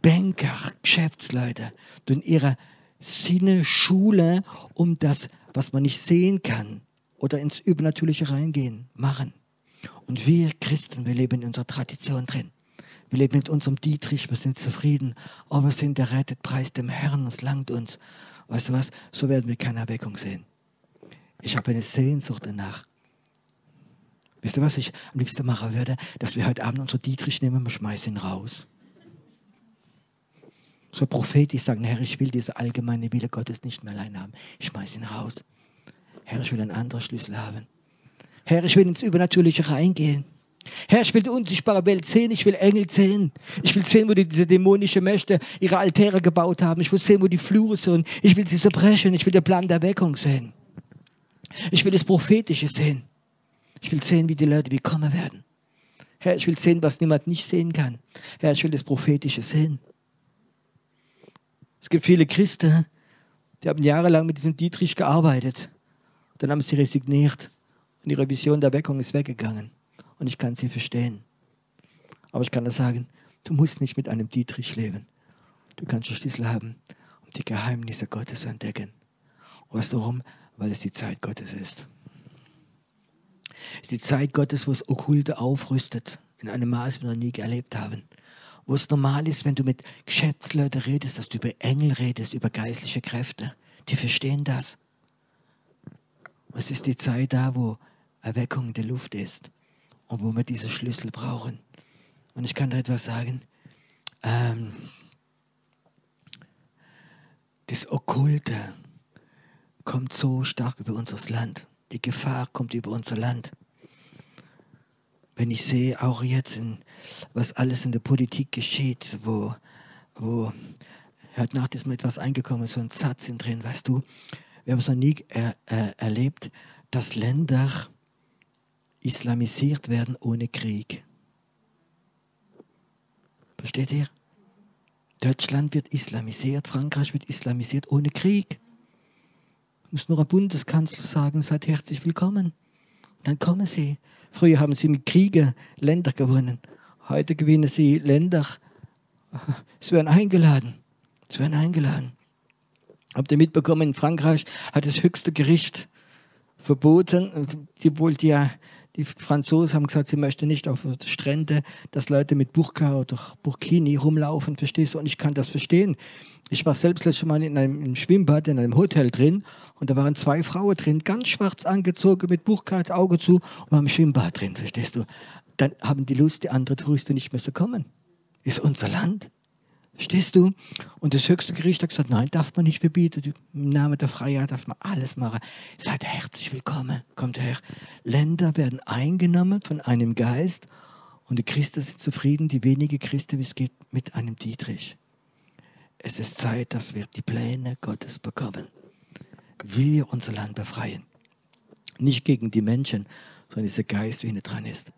Banker, Geschäftsleute, tun ihre Sinne Schule, um das, was man nicht sehen kann, oder ins Übernatürliche reingehen, machen. Und wir Christen, wir leben in unserer Tradition drin. Wir leben mit unserem Dietrich, wir sind zufrieden, aber wir sind der rettet Preis dem Herrn, es langt uns. Weißt du was? So werden wir keine Erweckung sehen. Ich habe eine Sehnsucht danach. Wisst ihr, was ich am liebsten machen würde? Dass wir heute Abend unser Dietrich nehmen, wir schmeißen ihn raus. So prophetisch sagen, Herr, ich will diese allgemeine Wille Gottes nicht mehr allein haben. Ich schmeiße ihn raus. Herr, ich will einen anderen Schlüssel haben. Herr, ich will ins Übernatürliche reingehen. Herr, ich will die unsichtbare Welt sehen, ich will Engel sehen. Ich will sehen, wo die, diese dämonischen Mächte ihre Altäre gebaut haben. Ich will sehen, wo die Flure sind. Ich will sie zerbrechen. Ich will den Plan der Erweckung sehen. Ich will das Prophetische sehen. Ich will sehen, wie die Leute bekommen werden. Herr, ich will sehen, was niemand nicht sehen kann. Herr, ich will das Prophetische sehen. Es gibt viele Christen, die haben jahrelang mit diesem Dietrich gearbeitet. Dann haben sie resigniert und ihre Vision der Weckung ist weggegangen. Und ich kann sie verstehen. Aber ich kann nur sagen, du musst nicht mit einem Dietrich leben. Du kannst den Schlüssel haben, um die Geheimnisse Gottes zu entdecken. Und weißt du warum? Weil es die Zeit Gottes ist. Ist die Zeit Gottes, wo es Okkulte aufrüstet, in einem Maß, wie wir noch nie erlebt haben. Wo es normal ist, wenn du mit Geschäftsleuten redest, dass du über Engel redest, über geistliche Kräfte. Die verstehen das. Es ist die Zeit da, wo Erweckung in der Luft ist und wo wir diese Schlüssel brauchen. Und ich kann da etwas sagen. Ähm, das Okkulte kommt so stark über unser Land. Die Gefahr kommt über unser Land. Wenn ich sehe, auch jetzt, in, was alles in der Politik geschieht, wo, wo heute Nacht ist mir etwas eingekommen, so ein Satz drin, weißt du, wir haben es noch nie er, er, erlebt, dass Länder islamisiert werden ohne Krieg. Versteht ihr? Deutschland wird islamisiert, Frankreich wird islamisiert ohne Krieg. Muss nur ein Bundeskanzler sagen, seid herzlich willkommen. Dann kommen sie. Früher haben sie mit Kriegen Länder gewonnen. Heute gewinnen sie Länder. [LAUGHS] Sie werden eingeladen. Sie werden eingeladen. Habt ihr mitbekommen, in Frankreich hat das höchste Gericht verboten, die wollte ja, die Franzosen haben gesagt, sie möchten nicht auf Strände, dass Leute mit Burka oder Burkini rumlaufen, verstehst du? Und ich kann das verstehen. Ich war selbst letztes Mal in einem, im Schwimmbad, in einem Hotel drin und da waren zwei Frauen drin, ganz schwarz angezogen, mit Burka, Auge zu und waren im Schwimmbad drin, verstehst du? Dann haben die Lust, die anderen Touristen nicht mehr zu kommen. Ist unser Land. Stehst du? Und das höchste Gericht hat gesagt, nein, darf man nicht verbieten. Im Namen der Freiheit darf man alles machen. Seid herzlich willkommen, kommt her. Länder werden eingenommen von einem Geist und die Christen sind zufrieden, die wenige Christen, wie es geht, mit einem Dietrich. Es ist Zeit, dass wir die Pläne Gottes bekommen. Wir unser Land befreien. Nicht gegen die Menschen, sondern dieser Geist, wie er dran ist.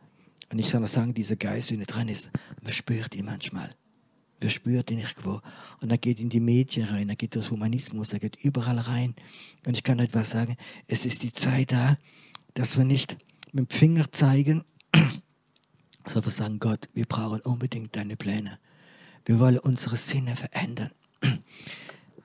Und ich soll noch sagen, dieser Geist, wie er dran ist, man spürt ihn manchmal. Wer spürt ihn irgendwo? Und er geht in die Medien rein, er geht durch Humanismus, er geht überall rein. Und ich kann etwas sagen, es ist die Zeit da, dass wir nicht mit dem Finger zeigen, [CLEARS THROAT] sondern wir sagen, Gott, wir brauchen unbedingt deine Pläne. Wir wollen unsere Sinne verändern.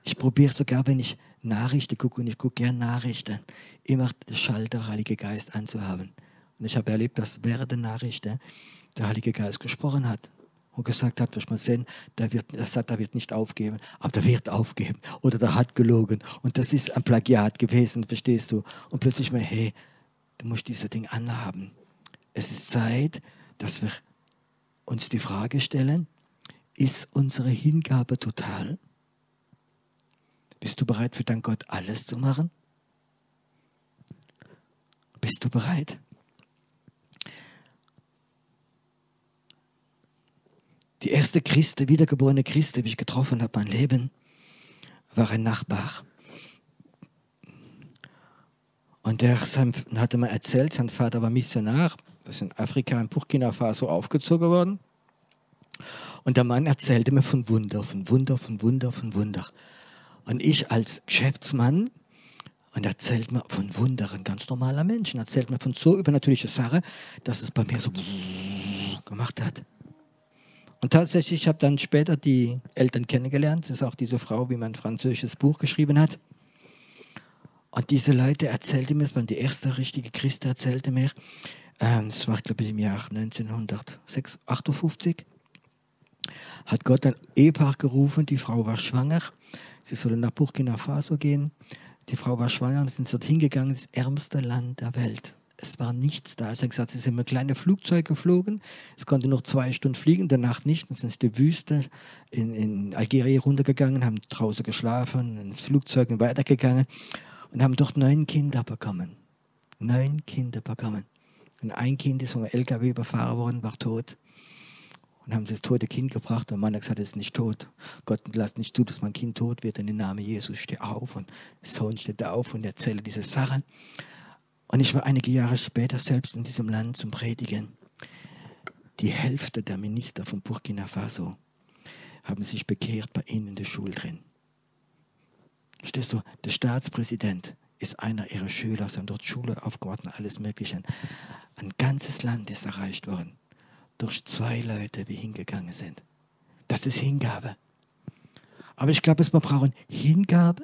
Ich probiere sogar, wenn ich Nachrichten gucke, und ich gucke gerne Nachrichten, immer den Schalter Heilige Geist anzuhaben. Und ich habe erlebt, dass während der Nachrichten der Heilige Geist gesprochen hat und gesagt hat, wirst mal sehen, der wird, er sagt, wird nicht aufgeben, aber der wird aufgeben oder der hat gelogen und das ist ein Plagiat gewesen, verstehst du? Und plötzlich mal, hey, du musst dieses Ding anhaben. Es ist Zeit, dass wir uns die Frage stellen, ist unsere Hingabe total? Bist du bereit für dein Gott alles zu machen? Bist du bereit? Die erste Christe, wiedergeborene Christe, die ich getroffen habe, mein Leben, war ein Nachbar. Und der hatte mir erzählt, sein Vater war Missionar, das ist in Afrika, in Burkina Faso aufgezogen worden. Und der Mann erzählte mir von Wunder, von Wunder, von Wunder, von Wunder. Und ich als Geschäftsmann und erzählt mir von Wundern, ganz normaler Menschen, erzählt mir von so übernatürlicher Sache, dass es bei mir so [LAUGHS] gemacht hat. Und tatsächlich, ich habe dann später die Eltern kennengelernt. Das ist auch diese Frau, wie man ein französisches Buch geschrieben hat. Und diese Leute erzählten mir, das war die erste richtige Christ, erzählte mir, ähm, das war glaube ich im Jahr 1958, hat Gott ein Ehepaar gerufen, die Frau war schwanger, sie sollen nach Burkina Faso gehen, die Frau war schwanger und sind dort hingegangen, das ärmste Land der Welt. Es war nichts da. Es hat gesagt, sie sind mit kleinen Flugzeug geflogen. Es konnte noch zwei Stunden fliegen, danach nicht. Dann sind sie die Wüste in, in Algerien runtergegangen, haben draußen geschlafen, ins Flugzeug und weitergegangen und haben dort neun Kinder bekommen. Neun Kinder bekommen. Und ein Kind ist vom LKW überfahren worden, war tot. Und haben sie das tote Kind gebracht. Und Mann hat gesagt, es ist nicht tot. Gott lass nicht zu, dass mein Kind tot wird. In dem Namen Jesus steh auf. Und Sohn steht auf und erzähle diese Sachen. Und ich war einige Jahre später selbst in diesem Land zum Predigen. Die Hälfte der Minister von Burkina Faso haben sich bekehrt bei ihnen in der Schule drin. Verstehst du, der Staatspräsident ist einer ihrer Schüler, sie haben dort Schule und alles Mögliche. Ein ganzes Land ist erreicht worden durch zwei Leute, die hingegangen sind. Das ist Hingabe. Aber ich glaube, wir brauchen Hingabe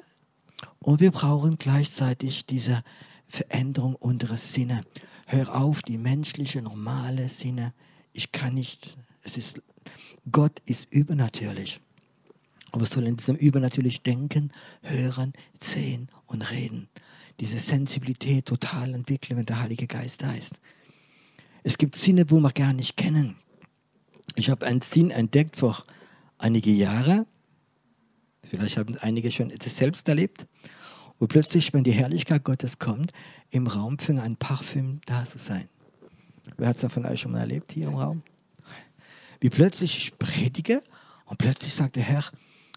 und wir brauchen gleichzeitig diese Veränderung unserer Sinne. Hör auf, die menschliche, normale Sinne. Ich kann nicht, es ist, Gott ist übernatürlich. Aber wir sollen in diesem übernatürlich denken, hören, sehen und reden. Diese Sensibilität total entwickeln, wenn der Heilige Geist da ist. Es gibt Sinne, wo wir gar nicht kennen. Ich habe einen Sinn entdeckt vor einigen Jahren. Vielleicht haben einige schon das selbst erlebt. Wo plötzlich, wenn die Herrlichkeit Gottes kommt, im Raum fängt ein Parfüm da zu sein. Wer hat es von euch schon mal erlebt hier im Raum? Wie plötzlich ich predige und plötzlich sagt der Herr,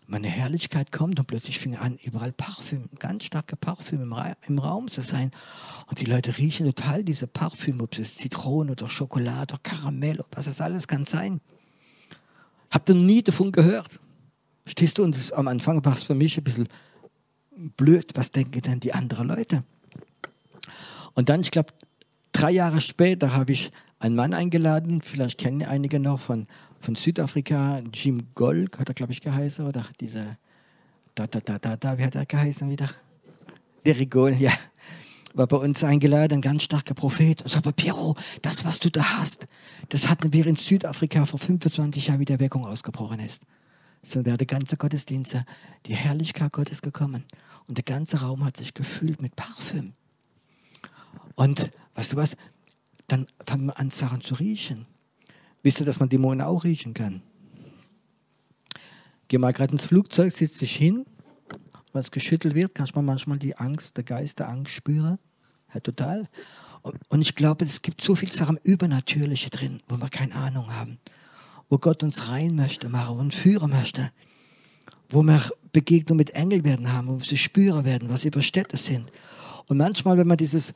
meine Herrlichkeit kommt und plötzlich fing an, überall Parfüm, ganz starke Parfüm im, Ra im, Raum zu sein. Und die Leute riechen total diese Parfüm, ob es Zitrone oder Schokolade oder Karamell oder was das alles kann sein. Habt ihr nie davon gehört? Stehst du? Und das, am Anfang war es für mich ein bisschen blöd. Was denken denn die anderen Leute? Und dann, ich glaube, drei Jahre später habe ich einen Mann eingeladen, vielleicht kennen einige noch von von Südafrika, Jim Golk hat er, glaube ich, geheißen, oder dieser, da, da, da, da, da, wie hat er geheißen wieder? Derek Gol, ja. War bei uns eingeladen, ein ganz starker Prophet. Und sagte, Piero, das, was du da hast, das hatten wir in Südafrika vor 25 Jahren, wie der Wirkung ausgebrochen ist. So wäre der ganze Gottesdienst, die Herrlichkeit Gottes gekommen. Und der ganze Raum hat sich gefüllt mit Parfüm. Und weißt du was? Dann fangen wir an, Sachen zu riechen. Wisst ihr, dass man Dämonen auch riechen kann? Geh mal gerade ins Flugzeug, sitz dich hin, wenn es geschüttelt wird, kannst du manchmal die Angst, der Geist der Angst spüren. Ja, total. Und ich glaube, es gibt so viele Sachen Übernatürliche drin, wo wir keine Ahnung haben. Wo Gott uns rein möchte machen und führen möchte. Wo wir Begegnung mit Engeln werden haben, wo wir sie spüren werden, was ihre Städte sind. Und manchmal, wenn man dieses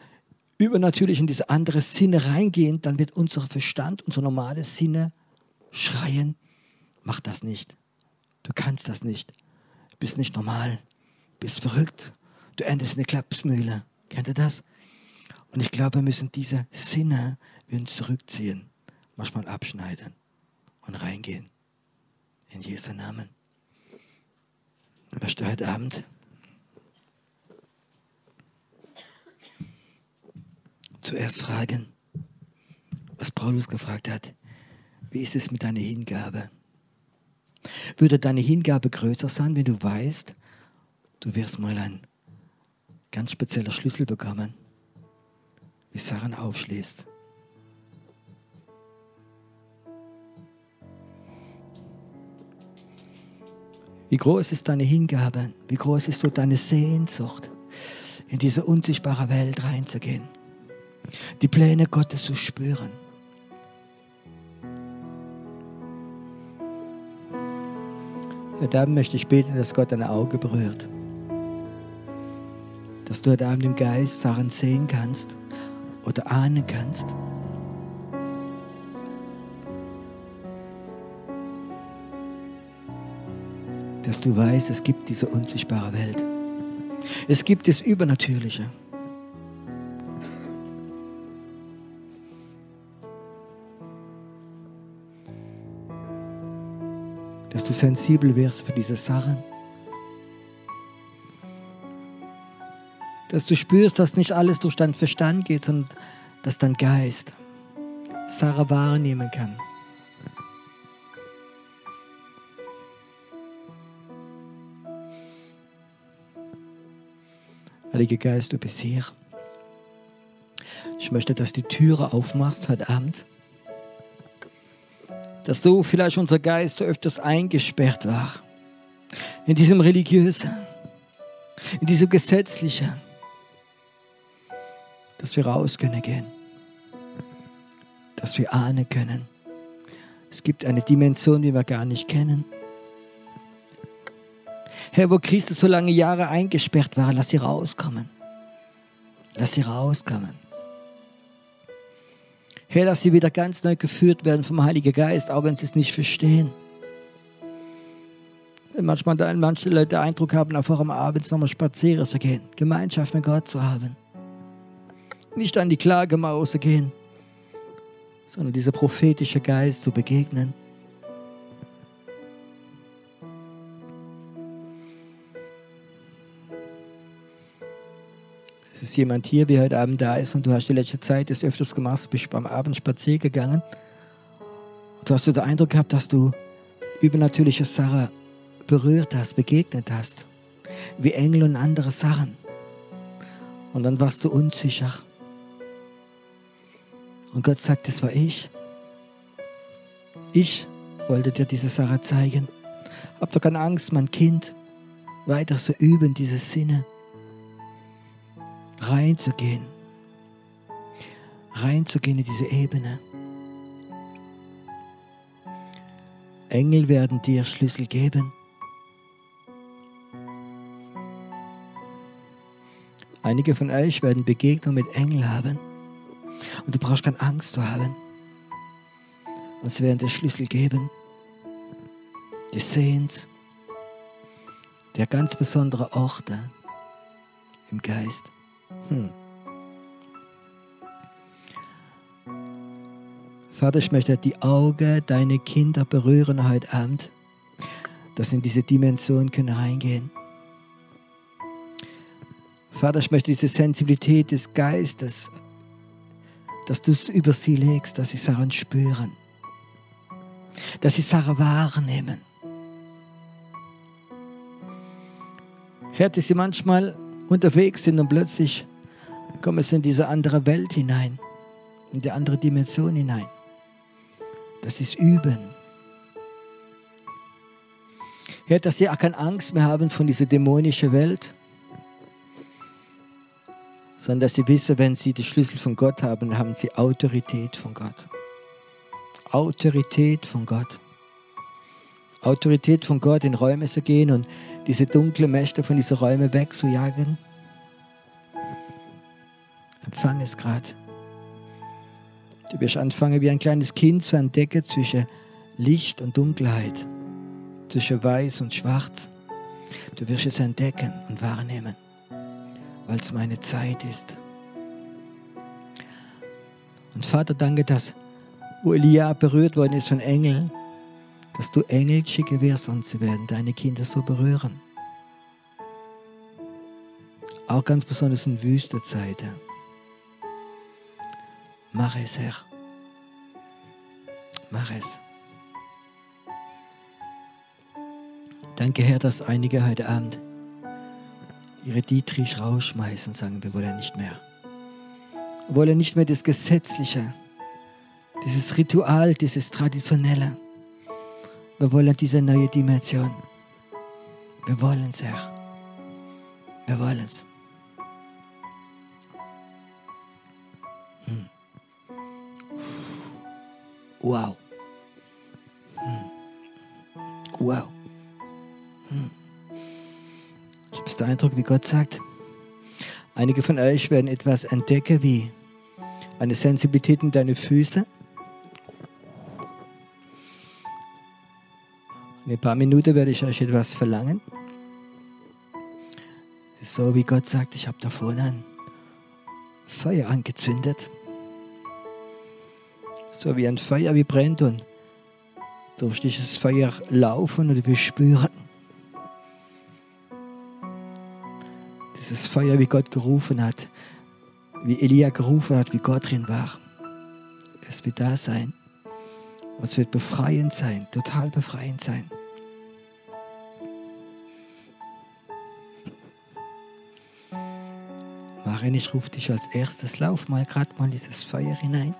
übernatürlich in diese andere Sinne reingehen, dann wird unser Verstand, unser normale Sinne schreien, mach das nicht. Du kannst das nicht. Du bist nicht normal. Du bist verrückt. Du endest in eine Klapsmühle. Kennt ihr das? Und ich glaube, wir müssen diese Sinne wir zurückziehen, manchmal abschneiden und reingehen. In Jesu Namen. Ich möchte heute Abend zuerst fragen, was Paulus gefragt hat. Wie ist es mit deiner Hingabe? Würde deine Hingabe größer sein, wenn du weißt, du wirst mal ein ganz spezieller Schlüssel bekommen, wie Sachen aufschließt? Wie groß ist deine Hingabe? Wie groß ist so deine Sehnsucht, in diese unsichtbare Welt reinzugehen? Die Pläne Gottes zu spüren. Heute Abend möchte ich beten, dass Gott dein Auge berührt. dass du heute Abend im Geist Sachen sehen kannst oder ahnen kannst. Dass du weißt, es gibt diese unsichtbare Welt. Es gibt das Übernatürliche. Dass du sensibel wirst für diese Sachen. Dass du spürst, dass nicht alles durch deinen Verstand geht, sondern dass dein Geist Sache wahrnehmen kann. Heiliger Geist, du bist hier. Ich möchte, dass du die Türe aufmachst heute Abend. Dass so vielleicht unser Geist so öfters eingesperrt war. In diesem religiösen, in diesem gesetzlichen. Dass wir raus können gehen. Dass wir ahnen können. Es gibt eine Dimension, die wir gar nicht kennen. Herr, wo Christus so lange Jahre eingesperrt war, lass sie rauskommen. Lass sie rauskommen. Herr, dass sie wieder ganz neu geführt werden vom Heiligen Geist, auch wenn sie es nicht verstehen. Wenn manchmal manche Leute den Eindruck haben, einfach am Abend nochmal spazieren zu gehen, Gemeinschaft mit Gott zu haben. Nicht an die Klagemauer zu gehen, sondern dieser prophetische Geist zu begegnen. Ist jemand hier, wie heute Abend da ist und du hast die letzte Zeit das öfters gemacht, bist beim Abend spazieren gegangen. Und du hast den Eindruck gehabt, dass du übernatürliche Sachen berührt hast, begegnet hast. Wie Engel und andere Sachen. Und dann warst du unsicher. Und Gott sagt, das war ich. Ich wollte dir diese Sache zeigen. Hab doch keine Angst, mein Kind, weiter zu üben, diese Sinne reinzugehen, reinzugehen in diese Ebene. Engel werden dir Schlüssel geben. Einige von euch werden Begegnung mit Engeln haben. Und du brauchst keine Angst zu haben. Und sie werden dir Schlüssel geben. Die Sehens der ganz besondere Orte im Geist. Hm. Vater, ich möchte die Augen deiner Kinder berühren heute Abend, dass sie in diese Dimension können reingehen. Vater, ich möchte diese Sensibilität des Geistes, dass du es über sie legst, dass sie Sachen spüren, dass sie Sachen wahrnehmen. Herr, dass sie manchmal unterwegs sind und plötzlich kommen sie in diese andere Welt hinein, in die andere Dimension hinein. Das ist Üben. Herr, dass sie auch keine Angst mehr haben von dieser dämonischen Welt, sondern dass sie wissen, wenn sie die Schlüssel von Gott haben, haben sie Autorität von Gott. Autorität von Gott. Autorität von Gott in Räume zu gehen und diese dunklen Mächte von diesen Räumen wegzujagen. Empfang es gerade. Du wirst anfangen, wie ein kleines Kind zu entdecken zwischen Licht und Dunkelheit, zwischen Weiß und Schwarz. Du wirst es entdecken und wahrnehmen, weil es meine Zeit ist. Und Vater, danke, dass, wo Elia berührt worden ist von Engeln, dass du Engel schicke wirst und sie werden deine Kinder so berühren. Auch ganz besonders in Wüstezeiten. Mach es, Herr. Mach es. Danke, Herr, dass einige heute Abend ihre Dietrich rausschmeißen und sagen, wir wollen nicht mehr. Wir wollen nicht mehr das Gesetzliche, dieses Ritual, dieses Traditionelle. Wir wollen diese neue Dimension. Wir wollen es, Herr. Wir wollen es. Wow. Hm. Wow. Hm. Ich habe den Eindruck, wie Gott sagt, Einige von euch werden etwas entdecken wie eine Sensibilität in deine Füße. In ein paar Minuten werde ich euch etwas verlangen. So wie Gott sagt, ich habe da vorne ein Feuer angezündet. So wie ein Feuer wie brennt und durch dieses Feuer laufen und wir spüren. Dieses Feuer, wie Gott gerufen hat, wie Elia gerufen hat, wie Gott drin war. Es wird da sein. Und es wird befreiend sein, total befreiend sein. Maren, ich rufe dich als erstes, lauf mal gerade mal dieses Feuer hinein.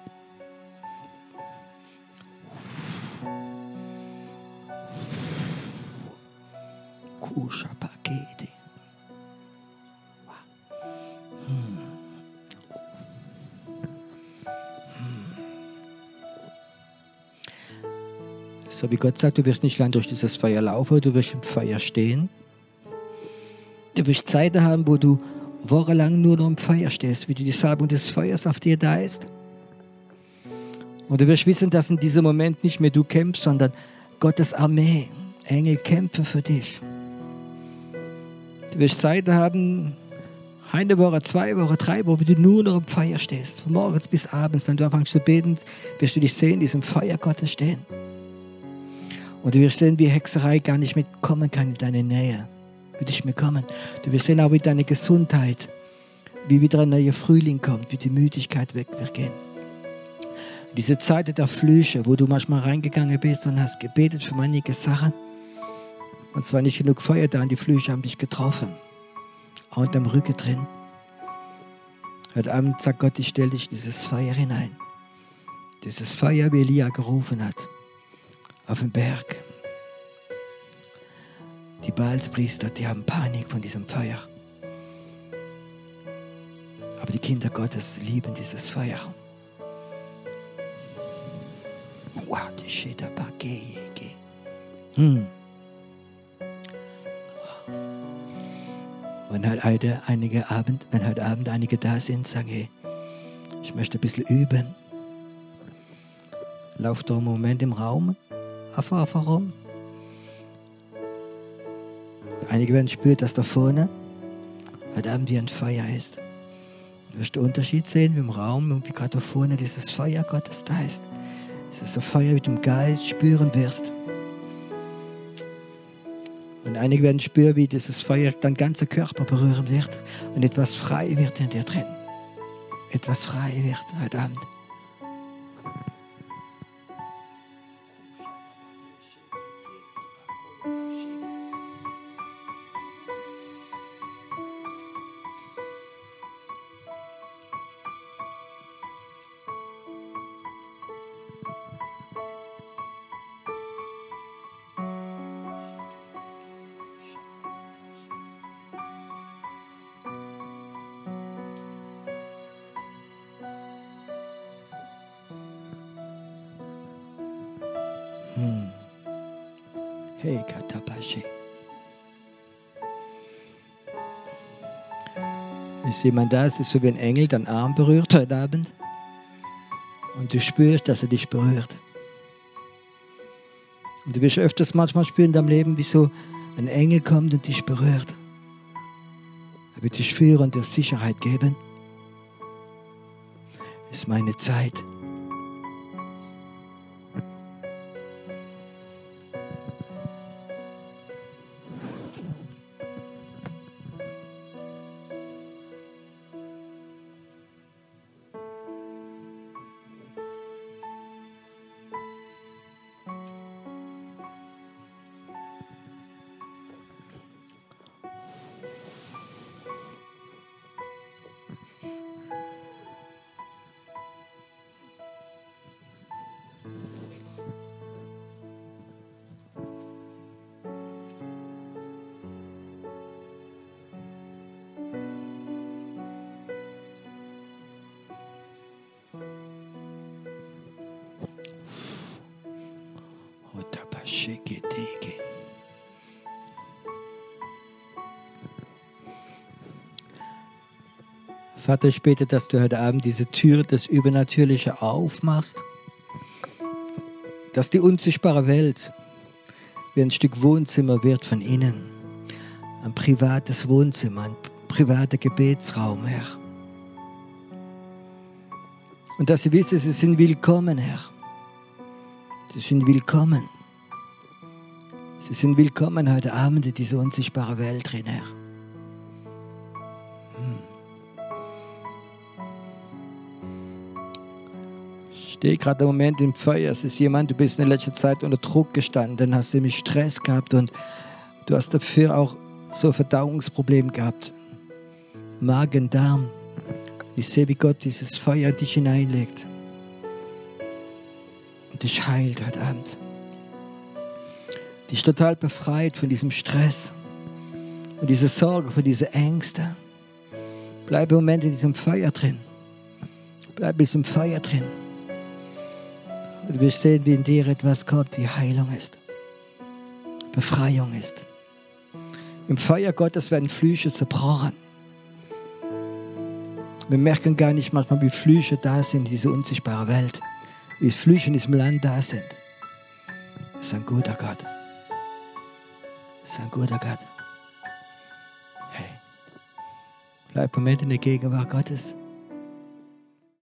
Wie Gott sagt, du wirst nicht lang durch dieses Feuer laufen, du wirst im Feuer stehen. Du wirst Zeiten haben, wo du wochenlang nur noch im Feuer stehst, wie die Salbung des Feuers auf dir da ist. Und du wirst wissen, dass in diesem Moment nicht mehr du kämpfst, sondern Gottes Armee, Engel kämpfen für dich. Du wirst Zeiten haben, eine Woche, zwei Wochen, drei Wochen, wie du nur noch im Feuer stehst. Von morgens bis abends, wenn du anfängst zu beten, wirst du dich sehen, in diesem Feuer Gottes stehen. Und du wirst sehen, wie Hexerei gar nicht mitkommen kann in deine Nähe. Wird nicht mehr kommen. Du wirst sehen auch, wie deine Gesundheit, wie wieder ein neuer Frühling kommt, wie die Müdigkeit weg wird gehen. Diese Zeit der Flüche, wo du manchmal reingegangen bist und hast gebetet für manche Sachen. Und zwar nicht genug Feuer da und die Flüche haben dich getroffen. Auch unterm Rücken drin. Heute Abend sagt Gott, ich stelle dich dieses Feuer hinein. Dieses Feuer, wie Elia gerufen hat auf dem Berg. Die Baalspriester, die haben Panik von diesem Feuer. Aber die Kinder Gottes lieben dieses Feuer. Hm. Und halt heute einige Abend, wenn heute Abend einige da sind, sagen, hey, ich möchte ein bisschen üben. Lauf doch einen Moment im Raum einfach, einfach rum. Einige werden spüren, dass da vorne heute Abend wie ein Feuer ist. Du wirst den Unterschied sehen, wie im Raum und wie gerade da vorne dieses Feuer Gottes da ist. Es ist so Feuer mit dem Geist spüren wirst. Und einige werden spüren, wie dieses Feuer dein ganzer Körper berühren wird und etwas frei wird in dir drin. Etwas frei wird heute Abend. Hey, Katabashi. Ist jemand da? Es ist so wie ein Engel deinen Arm berührt heute Abend. Und du spürst, dass er dich berührt. Und du wirst öfters manchmal spüren in deinem Leben, wie so ein Engel kommt und dich berührt. Er wird dich führen und dir Sicherheit geben. Es ist meine Zeit. Vater, ich bete, dass du heute Abend diese Tür des Übernatürlichen aufmachst, dass die unsichtbare Welt wie ein Stück Wohnzimmer wird von innen, ein privates Wohnzimmer, ein privater Gebetsraum, Herr. Und dass sie wissen, sie sind willkommen, Herr. Sie sind willkommen. Sie sind willkommen heute Abend in dieser unsichtbaren Welt drin, Herr. Stehe gerade im Moment im Feuer. Es ist jemand, du bist in letzter Zeit unter Druck gestanden, hast du mich Stress gehabt und du hast dafür auch so Verdauungsprobleme gehabt. Magen, Darm. Ich sehe, wie Gott dieses Feuer in dich hineinlegt und dich heilt heute Abend. Dich total befreit von diesem Stress und dieser Sorge, von diesen Ängsten. Bleib im Moment in diesem Feuer drin. Bleib in diesem Feuer drin. Wir sehen, wie in dir etwas kommt, wie Heilung ist. Befreiung ist. Im Feuer Gottes werden Flüche zerbrochen. Wir merken gar nicht manchmal, wie Flüche da sind in dieser unsichtbaren Welt. Wie Flüche in diesem Land da sind. Das ist ein guter Gott. Das ist ein guter Gott. Hey, bleib im Moment in der Gegenwart Gottes.